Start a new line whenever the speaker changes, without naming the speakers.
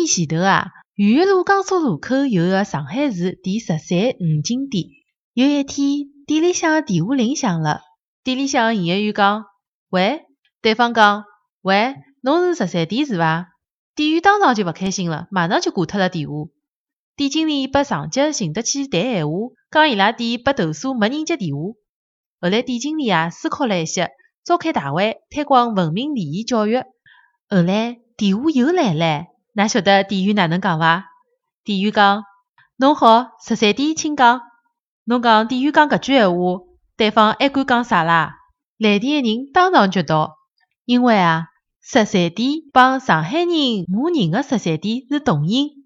年前头啊，豫园路江苏路口有个上海市第十三五金店。有一天，店里向个电话铃响了，店里向个营业员讲：“喂。”对方讲：“喂，侬是十三店是伐？”店员当场就勿开心了，马上就挂脱了电话。店经理拨上级寻得去谈闲话，讲伊拉店被投诉没人接电话。后来店经理啊思考了一些，召开大会推广文明礼仪教育。后来电话又来了，㑚晓得店员哪能讲伐？店员讲：“侬好，十三点，请讲。”侬讲店员讲搿句闲话，对方还敢讲啥啦？来电的人当场绝倒。因为啊，十三点帮上海人骂人的十三点是同音。